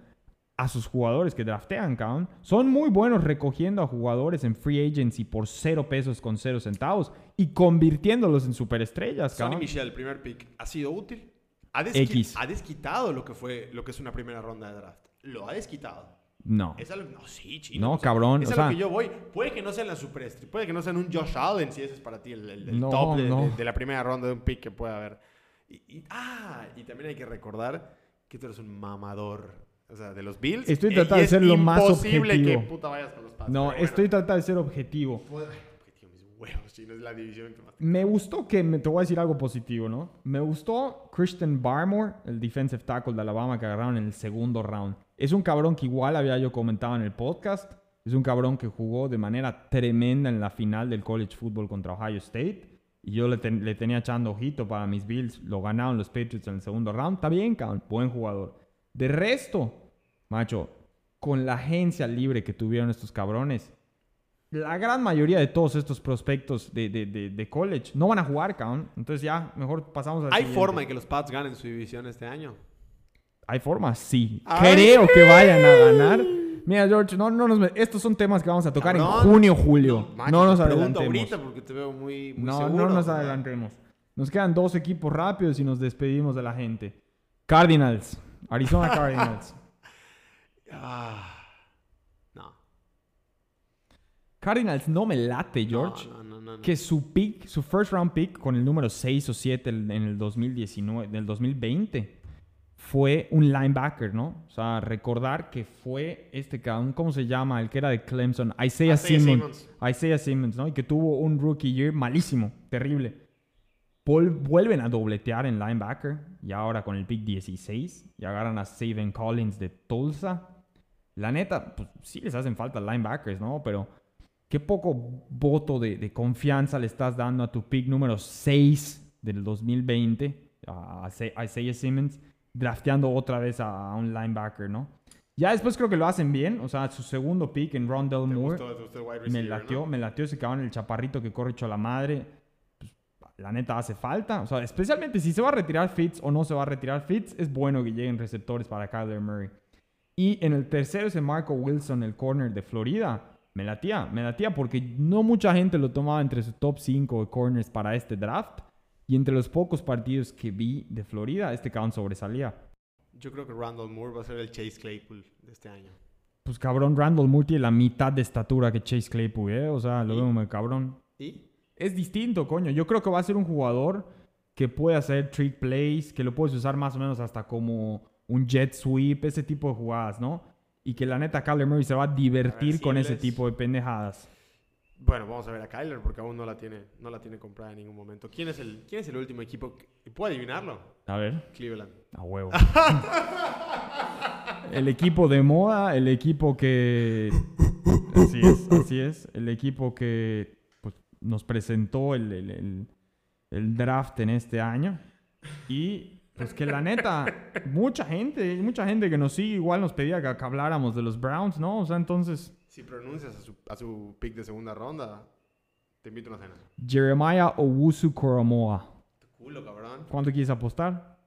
a sus jugadores que draftean, cabrón. Son muy buenos recogiendo a jugadores en free agency por cero pesos con cero centavos y convirtiéndolos en superestrellas, Sonny cabrón. Michel, el primer pick, ¿ha sido útil? Ha, desqui- ha desquitado lo que, fue, lo que es una primera ronda de draft. Lo ha desquitado. No. Es algo, no, sí, chino. No, o sea, cabrón, Es o a lo que yo voy. Puede que no sean la superestrella. Puede que no sean un Josh Allen, si ese es para ti el, el- el No, top de, no. de- de la primera ronda de un pick que pueda haber. Y, y- ah, y también hay que recordar que tú eres un mamador. O sea, de los Bills. Estoy eh, tratando de ser lo más imposible objetivo. que puta vayas con los Pats. No, bueno. estoy tratando de ser objetivo. Objetivo, mis huevos, chino. Es la división que más Me gustó que, me, te voy a decir algo positivo, ¿no? Me gustó Christian Barmore, el defensive tackle de Alabama que agarraron en el segundo round. Es un cabrón que igual había yo comentado en el podcast. Es un cabrón que jugó de manera tremenda en la final del college football contra Ohio State. Y yo le, ten- le tenía echando ojito para mis Bills. Lo ganaron los Patriots en el segundo round. Está bien, cabrón. Buen jugador. De resto, macho, con la agencia libre que tuvieron estos cabrones, la gran mayoría de todos estos prospectos de, de, de, de college no van a jugar, cabrón. Entonces ya, mejor pasamos al ¿Hay siguiente. forma de que los Pats ganen su división este año? ¿Hay forma? Sí. Ay. Creo que vayan a ganar. Mira, George, no, no nos estos son temas que vamos a tocar en Cabrón. junio, julio. No, macho, nos adelantemos. ahorita porque te veo muy, muy No, seguro. no nos adelantemos. Nos quedan dos equipos rápidos y nos despedimos de la gente. Cardinals. Arizona [laughs] Cardinals. Ah, no. Cardinals no me late, George. No, no, no, no. que su pick, su first round pick con el número 6 o 7 en el 2019, en el 2020, fue un linebacker, ¿no? O sea, recordar que fue este cabrón, ¿cómo se llama? El que era de Clemson, Isaiah, Isaiah Simmons. Simmons. Isaiah Simmons, ¿no? Y que tuvo un rookie year malísimo, terrible. Vuelven a dobletear en linebacker y ahora con el pick 16 y agarran a Saban Collins de Tulsa. La neta, pues sí les hacen falta linebackers, ¿no? Pero qué poco voto de, de confianza le estás dando a tu pick número 6 del 2020, a Isa- a Isaiah Simmons, drafteando otra vez a, a un linebacker, ¿no? Ya después creo que lo hacen bien, o sea, su segundo pick en Rondell ¿Te Moore. gustó- gustó Me latió, no? me latió ese cabrón, el chaparrito que corre hecho a la madre. Pues, la neta hace falta. O sea, especialmente si se va a retirar Fitz o no se va a retirar Fitz, es bueno que lleguen receptores para Kyler Murray. Y en el tercero ese Marco Wilson, el corner de Florida. Me latía, me latía porque no mucha gente lo tomaba entre su top 5 de corners para este draft. Y entre los pocos partidos que vi de Florida, este cabrón sobresalía. Yo creo que Randall Moore va a ser el Chase Claypool de este año. Pues cabrón, Randall Moore tiene la mitad de estatura que Chase Claypool, ¿eh? O sea, lo veo muy cabrón. ¿Y? Es distinto, coño. Yo creo que va a ser un jugador que puede hacer trick plays, que lo puedes usar más o menos hasta como un jet sweep, ese tipo de jugadas, ¿no? Y que la neta Kyler Murray se va a divertir con ese tipo de pendejadas. Bueno, vamos a ver a Kyler porque aún no la tiene, no la tiene comprada en ningún momento. ¿Quién es el, quién es el último equipo? que- ¿Puedo adivinarlo? A ver, Cleveland. a huevo. [laughs] el equipo de moda, el equipo que... Así es, así es. El equipo que pues, nos presentó el, el- el- el draft en este año. Y pues que la neta, mucha gente, mucha gente que nos sigue igual nos pedía que, que habláramos de los Browns, ¿no? O sea, entonces, Si pronuncias a su, a su pick de segunda ronda, te invito a una cena. Jeremiah Owusu Koromoa. Tu culo, cabrón. ¿Cuánto quieres apostar?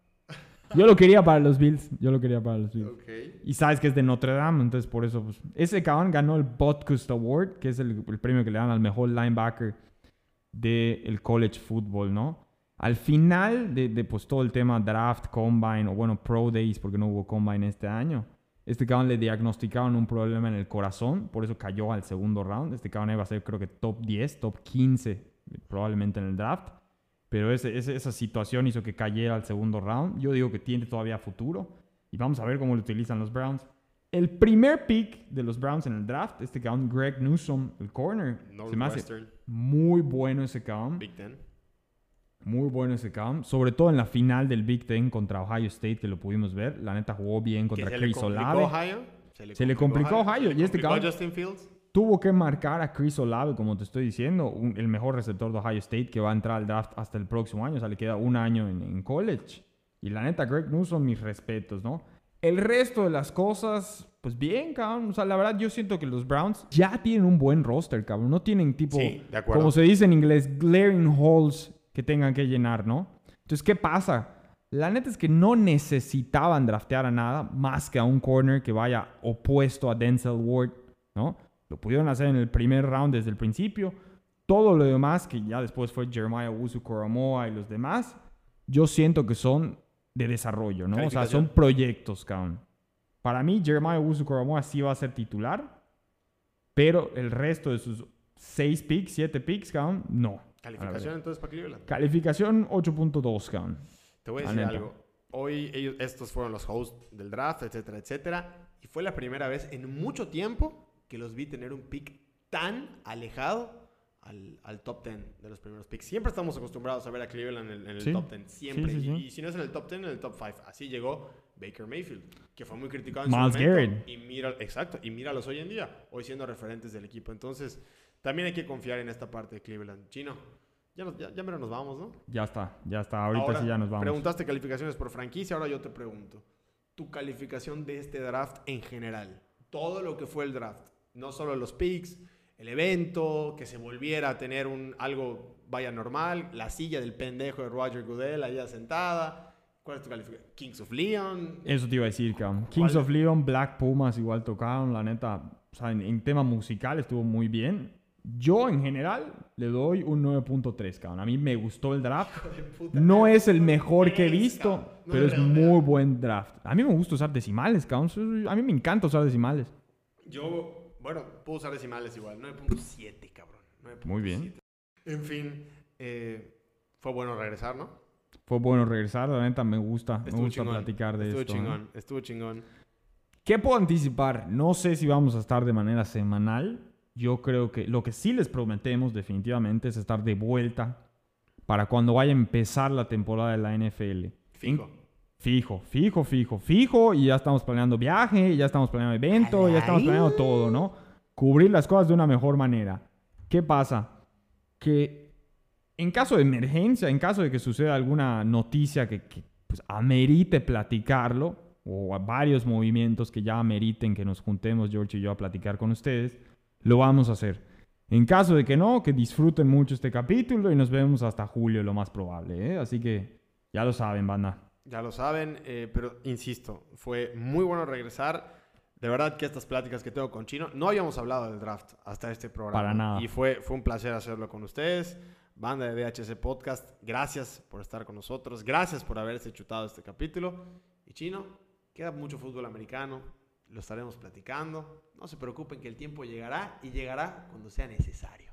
Yo lo quería para los Bills. Yo lo quería para los Bills. Ok. Y sabes que es de Notre Dame, entonces por eso, pues, ese cabrón ganó el Butkus Award, que es el, el premio que le dan al mejor linebacker del college football, ¿no? Al final de, de, pues, todo el tema draft, combine, o bueno, pro days, porque no hubo combine este año, este cabrón le diagnosticaron un problema en el corazón, por eso cayó al segundo round. Este cabrón iba a ser creo que top 10, top 15, probablemente en el draft. Pero ese, ese- esa situación hizo que cayera al segundo round. Yo digo que tiene todavía futuro. Y vamos a ver cómo lo utilizan los Browns. El primer pick de los Browns en el draft, este cabrón Greg Newsom, el corner. Se me hace muy bueno ese cabrón. Big Ten. Muy bueno ese cabrón. Sobre todo en la final del Big Ten contra Ohio State, que lo pudimos ver. La neta jugó bien contra se le Chris complicó Olave. Ohio. Se le complicó Ohio, se le y este complicó Justin Fields. Tuvo que marcar a Chris Olave, como te estoy diciendo, un- el mejor receptor de Ohio State que va a entrar al draft hasta el próximo año. O sea, le queda un año en, en college. Y la neta, Greg Newsom, mis respetos, ¿no? El resto de las cosas, pues bien, cabrón. O sea, la verdad, yo siento que los Browns ya tienen un buen roster, cabrón. No tienen tipo, Sí, de acuerdo. como se dice en inglés, glaring holes que tengan que llenar, ¿no? Entonces, ¿qué pasa? La neta es que no necesitaban draftear a nada más que a un corner que vaya opuesto a Denzel Ward, ¿no? Lo pudieron hacer en el primer round desde el principio. Todo lo demás, que ya después fue Jeremiah Usu Koromoa y los demás, yo siento que son de desarrollo, ¿no? O sea, son proyectos, cabrón. Para mí, Jeremiah Usu Koromoa sí va a ser titular, pero el resto de sus seis picks, siete picks, cabrón, no. Calificación entonces para Cleveland. Calificación 8.2, cabrón. Te voy a decir algo. Hoy ellos, estos fueron los hosts del draft, etcétera, etcétera. Y fue la primera vez en mucho tiempo que los vi tener un pick tan alejado al, al top 10 de los primeros picks. Siempre estamos acostumbrados a ver a Cleveland en, en el Sí. top 10. Siempre. Sí, sí, Y-. Y, si no es en el top 10, en el top 5. Así llegó Baker Mayfield, que fue muy criticado en Miles su momento. Garrett. Y mira, exacto. Y míralos hoy en día, hoy siendo referentes del equipo. Entonces, también hay que confiar en esta parte de Cleveland. Chino, ya, nos- ya, ya mero nos vamos, ¿no? Ya está, ya está. Ahorita Ahora, sí ya nos vamos. Preguntaste calificaciones por franquicia, ahora yo te pregunto. Tu calificación de este draft en general. Todo lo que fue el draft. No solo los picks, el evento, que se volviera a tener un, algo vaya normal, la silla del pendejo de Roger Goodell allá sentada. ¿Cuál es tu calificación? Kings of Leon. Eso te iba a decir, cabrón. Kings ¿Cuál? of Leon, Black Pumas igual tocaron, la neta. O sea, en, en tema musical estuvo muy bien. Yo, en general, le doy un 9.3, cabrón. A mí me gustó el draft. No es el mejor que he visto, pero es muy buen draft. A mí me gusta usar decimales, cabrón. A mí me encanta usar decimales. Yo, bueno, puedo usar decimales igual. 9.7, cabrón. 9.7. Muy bien. En fin, eh, fue bueno regresar, ¿no? Fue bueno regresar, la neta me gusta. me Estuvo gusta chingón. platicar de estuvo esto. ¿no? chingón, estuvo chingón. ¿Qué puedo anticipar? No sé si vamos a estar de manera semanal. Yo creo que lo que sí les prometemos definitivamente es estar de vuelta para cuando vaya a empezar la temporada de la NFL. Fijo. Fijo, fijo, fijo, fijo. Y ya estamos planeando viaje, ya estamos planeando evento, ya estamos planeando todo, ¿no? Cubrir las cosas de una mejor manera. ¿Qué pasa? Que en caso de emergencia, en caso de que suceda alguna noticia que, que, pues, amerite platicarlo, o a varios movimientos que ya ameriten que nos juntemos George y yo a platicar con ustedes, lo vamos a hacer. En caso de que no, que disfruten mucho este capítulo y nos vemos hasta julio, lo más probable. ¿eh? Así que ya lo saben, banda. Ya lo saben, eh, pero insisto, fue muy bueno regresar. De verdad que estas pláticas que tengo con Chino, no habíamos hablado del draft hasta este programa. Para nada. Y fue, fue un placer hacerlo con ustedes. Banda de DHC Podcast, gracias por estar con nosotros. Gracias por haberse chutado este capítulo. Y Chino, queda mucho fútbol americano. Lo estaremos platicando. No se preocupen que el tiempo llegará y llegará cuando sea necesario.